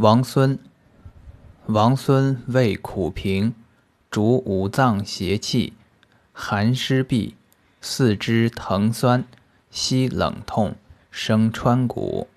王孙，王孙味苦平，主五脏邪气，寒湿痹，四肢疼酸，膝冷痛，生川谷。